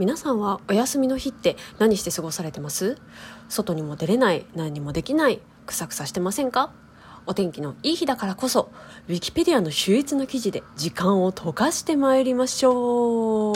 皆さんはお休みの日って何して過ごされてます？外にも出れない何もできないくさくさしてませんか？お天気のいい日だからこそウィキペディアの秀逸な記事で時間を溶かしてまいりましょう。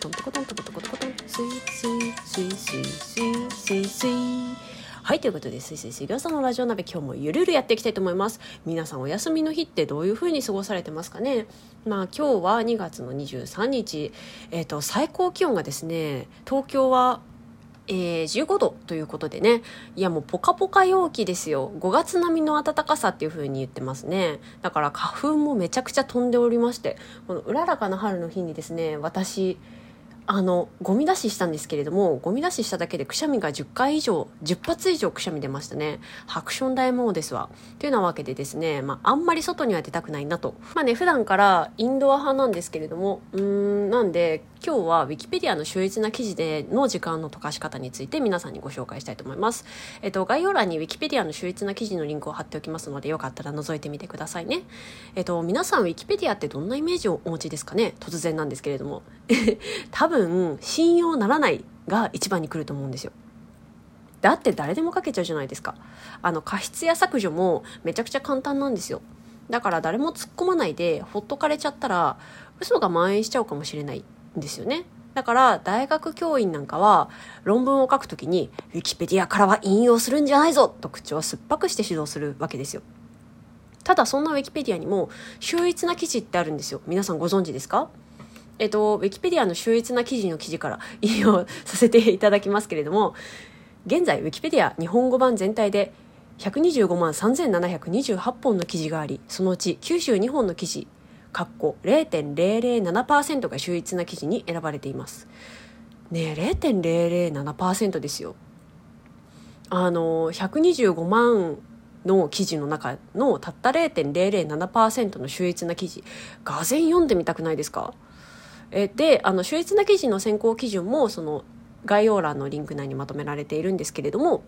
トントコトントコトコトコトンスイスイスイスイスイスイスイ。はいということでスイスイ水餃子のラジオ鍋今日もゆるゆるやっていきたいと思います。皆さんお休みの日ってどういう風に過ごされてますかね？まあ今日は2月の23日。えっ、ー、と最高気温がですね東京はえー、15度ということでね。いやもうポカポカ陽気ですよ。5月並みの暖かさっていう風に言ってますね。だから花粉もめちゃくちゃ飛んでおりましてこのうららかな春の日にですね私あのゴミ出ししたんですけれどもゴミ出ししただけでくしゃみが10回以上10発以上くしゃみ出ましたねハクション大魔王ですわというようなわけでですね、まあ、あんまり外には出たくないなとまあね普段からインドア派なんですけれどもうんなんで今日はウィキペディアの秀逸な記事での時間の溶かし方について皆さんにご紹介したいと思います。えっと、概要欄にウィキペディアの秀逸な記事のリンクを貼っておきますので、よかったら覗いてみてくださいね。えっと、皆さんウィキペディアってどんなイメージをお持ちですかね？突然なんですけれども。多分、分信用ならないが一番に来ると思うんですよ。だって誰でも書けちゃうじゃないですか。あの、過失や削除もめちゃくちゃ簡単なんですよ。だから誰も突っ込まないでほっとかれちゃったら嘘が蔓延しちゃうかもしれないんですよね。だから大学教員なんかは論文を書くときにウィキペディアからは引用するんじゃないぞと口を酸っぱくして指導するわけですよ。ただそんなウィキペディアにも秀逸な記事ってあるんですよ。皆さんご存知ですか？えっと、ウィキペディアの秀逸な記事の記事から引用させていただきますけれども、現在ウィキペディア日本語版全体で125万3728本の記事があり、そのうち92本の記事括弧0.007%が秀逸な記事に選ばれています。ねえ0.007%ですよ。あの125万の記事の中のたった0.007%の秀逸な記事がぜん読んでみたくないですか？えであの秀逸な記事の選考基準もその概要欄のリンク内にまとめられているんですけれども、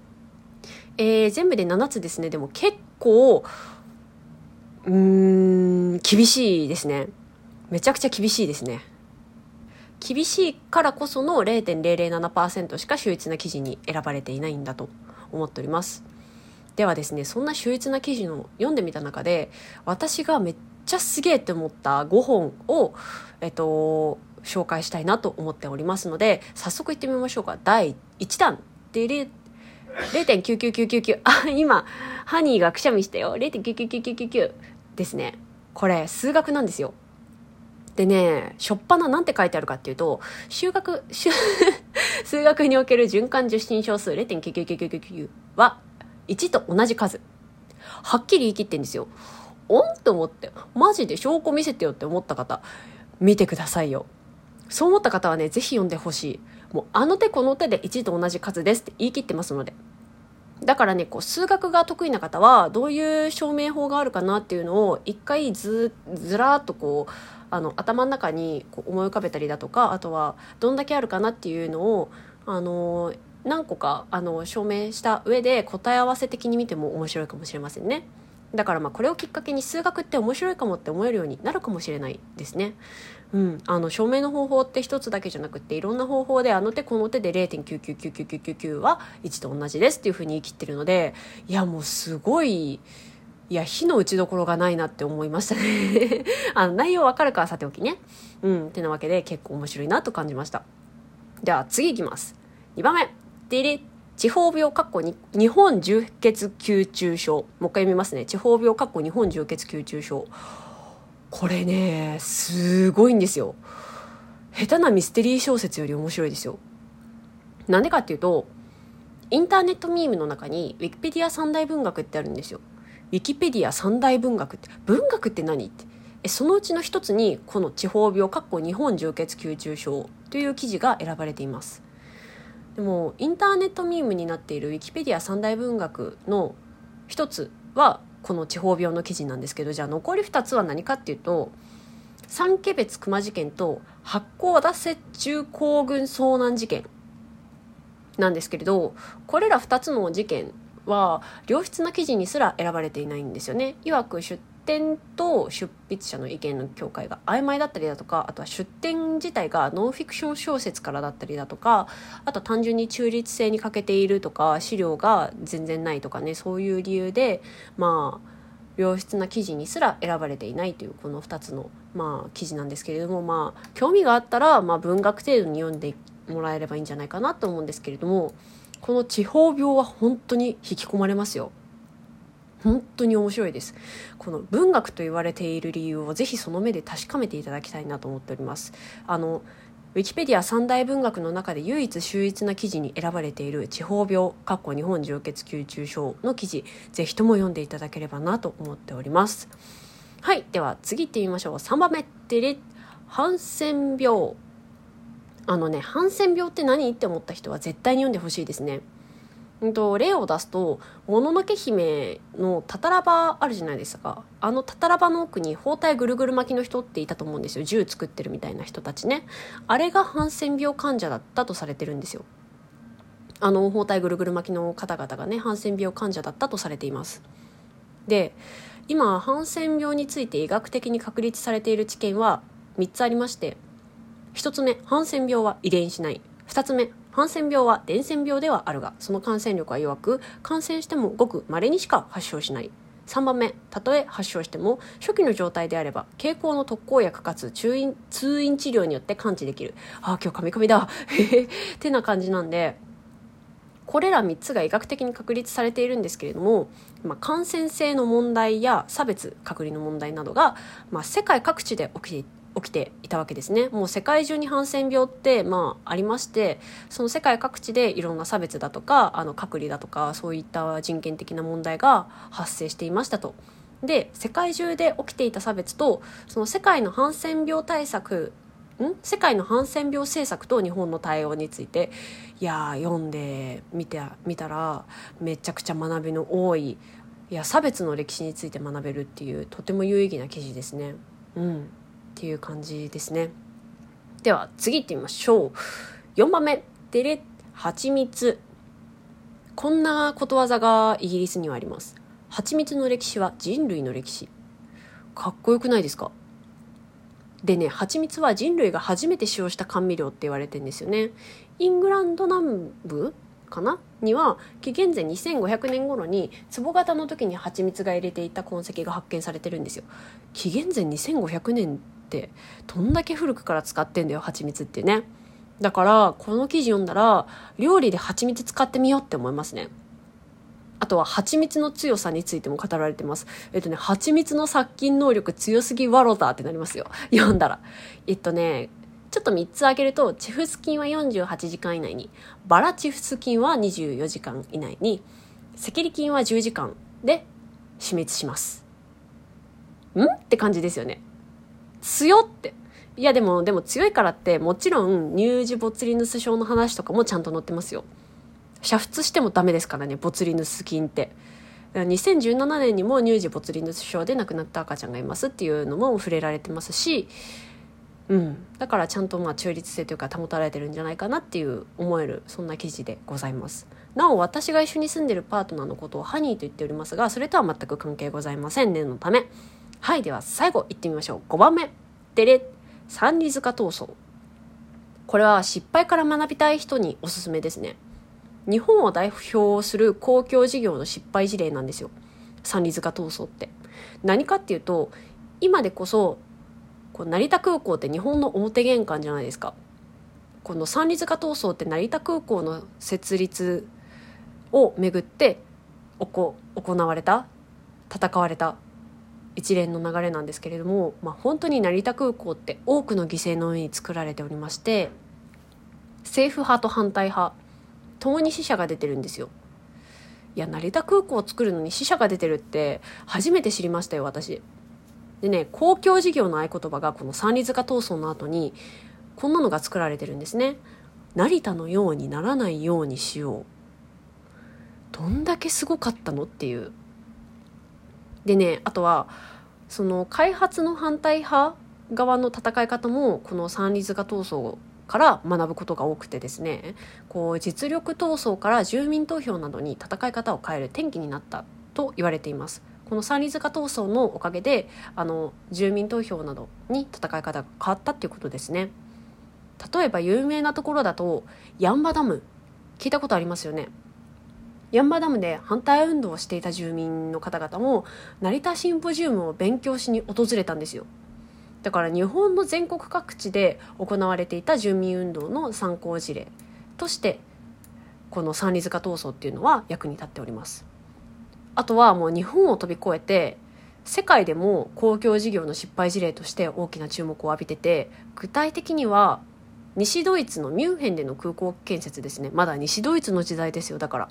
えー、全部で7つですねでも結構うーん、厳しいですね。めちゃくちゃ厳しいですね。厳しいからこその0.007%しか秀逸な記事に選ばれていないんだと思っております。ではですね、そんな秀逸な記事の読んでみた中で、私がめちゃすげえって思った5本を、えっと、紹介したいなと思っておりますので、早速行ってみましょうか。第1弾。でれ、0.99999。あ、今、ハニーがくしゃみしたよ。0.99999。ですねこれ数学なんですよでねしょっぱななんて書いてあるかっていうと数学 数学における循環受信小数0.99999は1と同じ数はっきり言い切ってんですよおん？と思って。マジで証拠見せてよって思った方見てくださいよ。そう思った方はねぜひ読んでほしい。もうあの手この手で1と同じ数ですって言い切ってますので。だからねこう数学が得意な方はどういう証明法があるかなっていうのを一回ずずらっとこうあの頭の中にこう思い浮かべたりだとかあとはどんだけあるかなっていうのをあの何個かあの証明した上で答え合わせ的に見ても面白いかもしれませんね。だからまあこれをきっかけに数学って面白いかもって思えるようになるかもしれないですね。うん、あの証明の方法って一つだけじゃなくていろんな方法であの手この手で0.9999999は1と同じですっていうふうに言い切ってるのでいやもうすごい。いや火の打ちどころがないなって思いましたね。あの内容わかるかはさておきね。うん。ってなわけで結構面白いなと感じました。では次いきます。2番目。デリ地方病かっこ日本充血吸中症。もう一回読みますね。地方病かっこ日本充血吸中症。これねすごいんですよ。下手なミステリー小説より面白いですよ。なんでかっていうとインターネットミームの中にウィキペディア三大文学ってあるんですよ。ウィキペディア三大文学って文学って何って。えそのうちの一つにこの地方病かっこ日本充血吸中症という記事が選ばれています。でもインターネットミームになっているウィキペディア三大文学の一つはこの地方病の記事なんですけどじゃあ残り2つは何かっていうと三毛別熊事件と八甲田雪中行軍遭難事件なんですけれどこれら2つの事件は良質な記事にすら選ばれていないんですよね。いわく出典と出筆者の意見の境界が曖昧だったりだとかあとは出典自体がノンフィクション小説からだったりだとかあと単純に中立性に欠けているとか資料が全然ないとかねそういう理由でまあ良質な記事にすら選ばれていないというこの2つの、まあ、記事なんですけれども、まあ、興味があったら、まあ、文学程度に読んでもらえればいいんじゃないかなと思うんですけれどもこの地方病は本当に引き込まれますよ。本当に面白いです。この文学と言われている理由をぜひその目で確かめていただきたいなと思っております。あのウィキペディア三大文学の中で唯一秀逸な記事に選ばれている地方病かっこ日本上血吸中症の記事ぜひとも読んでいただければなと思っております。はいでは次行ってみましょう。3番目ってれハンセン病。あのねハンセン病って何？って思った人は絶対に読んでほしいですね。うんと、例を出すと「もののけ姫」のタタラバあるじゃないですか。あのタタラバの奥に包帯ぐるぐる巻きの人っていたと思うんですよ。銃作ってるみたいな人たちね。あれがハンセン病患者だったとされてるんですよ。あの包帯ぐるぐる巻きの方々がねハンセン病患者だったとされています。で今ハンセン病について医学的に確立されている知見は3つありまして。1つ目ハンセン病は遺伝しない。2つ目ハンセン病は伝染病ではあるがその感染力は弱く感染してもごく稀にしか発症しない。3番目たとえ発症しても初期の状態であれば経口の特効薬かつ通院通院治療によって完治できる。ああ今日カミカミだ。ってな感じなんでこれら3つが医学的に確立されているんですけれども、まあ、感染性の問題や差別隔離の問題などが、まあ、世界各地で起きて起きていたわけですねもう世界中にハンセン病ってまあありましてその世界各地でいろんな差別だとかあの隔離だとかそういった人権的な問題が発生していましたと。で世界中で起きていた差別とその世界のハンセン病対策ん？世界のハンセン病政策と日本の対応についていや読んでみてみたらめちゃくちゃ学びの多いいや差別の歴史について学べるっていうとても有意義な記事ですね。うんっていう感じですね。では次行ってみましょう。4番目。デレ蜂蜜。こんなことわざがイギリスにはあります。蜂蜜の歴史は人類の歴史。かっこよくないですか？でね蜂蜜は人類が初めて使用した甘味料って言われてるんですよね。イングランド南部かな？には紀元前2500年頃に壺型の時に蜂蜜が入れていた痕跡が発見されてるんですよ。紀元前2500年ってどんだけ古くから使ってんだよ蜂蜜ってねだからこの記事読んだら料理で蜂蜜使ってみようって思いますねあとは蜂蜜の強さについても語られてます。えっとね、蜂蜜の殺菌能力強すぎワロだってなりますよ。読んだら。えっとね、ちょっと3つ挙げると、チフス菌は48時間以内に、バラチフス菌は24時間以内に、赤痢菌は10時間で死滅します。ん？って感じですよね。強って。いやでも、でも強いからってもちろん乳児ボツリヌス症の話とかもちゃんと載ってますよ。煮沸してもダメですからね、ボツリヌス菌って。2017年にも乳児ボツリヌス症で亡くなった赤ちゃんがいますっていうのも触れられてますし、うん、だからちゃんとまあ中立性というか保たれてるんじゃないかなっていう思えるそんな記事でございますなお私が一緒に住んでるパートナーのことをハニーと言っておりますがそれとは全く関係ございません念のためはいでは最後いってみましょう。5番目。デレ三里塚闘争。これは失敗から学びたい人におすすめですね。日本を代表する公共事業の失敗事例なんですよ。三里塚闘争って。何かっていうと今でこそこう成田空港って日本の表玄関じゃないですか。この三里塚闘争って成田空港の設立をめぐって行われた戦われた。一連の流れなんですけれども、まあ、本当に成田空港って多くの犠牲の上に作られておりまして政府派と反対派共に死者が出てるんですよ。いや成田空港を作るのに死者が出てるって初めて知りましたよ私。でね公共事業の合言葉がこの三里塚闘争の後にこんなのが作られてるんですね。成田のようにならないようにしよう。どんだけすごかったのっていうでねあとはその開発の反対派側の戦い方もこの三里塚闘争から学ぶことが多くてですねこう実力闘争から住民投票などに戦い方を変える転機になったと言われています。この三里塚闘争のおかげであの住民投票などに戦い方が変わったっていうことですね。例えば有名なところだとヤンバダム。聞いたことありますよね？ヤンバダムで反対運動をしていた住民の方々も成田シンポジウムを勉強しに訪れたんですよ。だから日本の全国各地で行われていた住民運動の参考事例としてこの三里塚闘争っていうのは役に立っております。あとはもう日本を飛び越えて世界でも公共事業の失敗事例として大きな注目を浴びてて具体的には西ドイツのミュンヘンでの空港建設ですね。まだ西ドイツの時代ですよだから。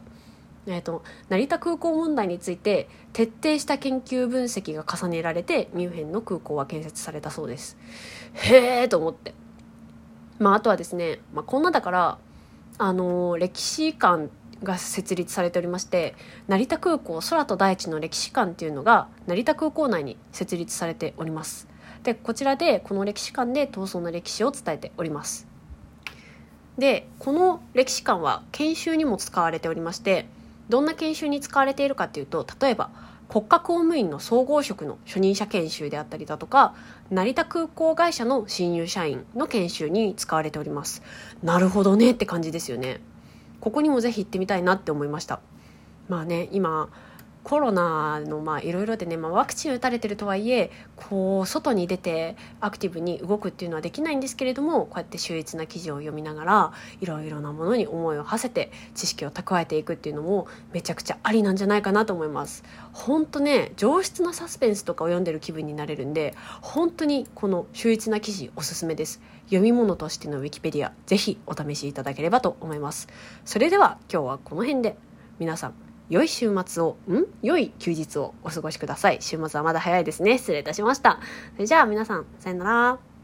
えーと、成田空港問題について徹底した研究分析が重ねられてミュンヘンの空港は建設されたそうです。へえと思って。まああとはですね、まあ、こんなだからあのー、歴史館が設立されておりまして成田空港空と大地の歴史館っていうのが成田空港内に設立されております。でこちらでこの歴史館で闘争の歴史を伝えております。でこの歴史館は研修にも使われておりましてどんな研修に使われているかっていうと例えば国家公務員の総合職の初任者研修であったりだとか成田空港会社の新入社員の研修に使われております。なるほどねって感じですよね。ここにもぜひ行ってみたいなって思いました。まあね今コロナのまあいろいろでね、まあ、ワクチン打たれてるとはいえこう外に出てアクティブに動くっていうのはできないんですけれどもこうやって秀逸な記事を読みながらいろいろなものに思いを馳せて知識を蓄えていくっていうのもめちゃくちゃありなんじゃないかなと思います。本当ね上質なサスペンスとかを読んでる気分になれるんで本当にこの秀逸な記事おすすめです。読み物としてのウィキペディアぜひお試しいただければと思います。それでは今日はこの辺で。皆さん良い週末を、ん？良い休日をお過ごしください。週末はまだ早いですね。失礼いたしました。それじゃあ皆さん、さよなら。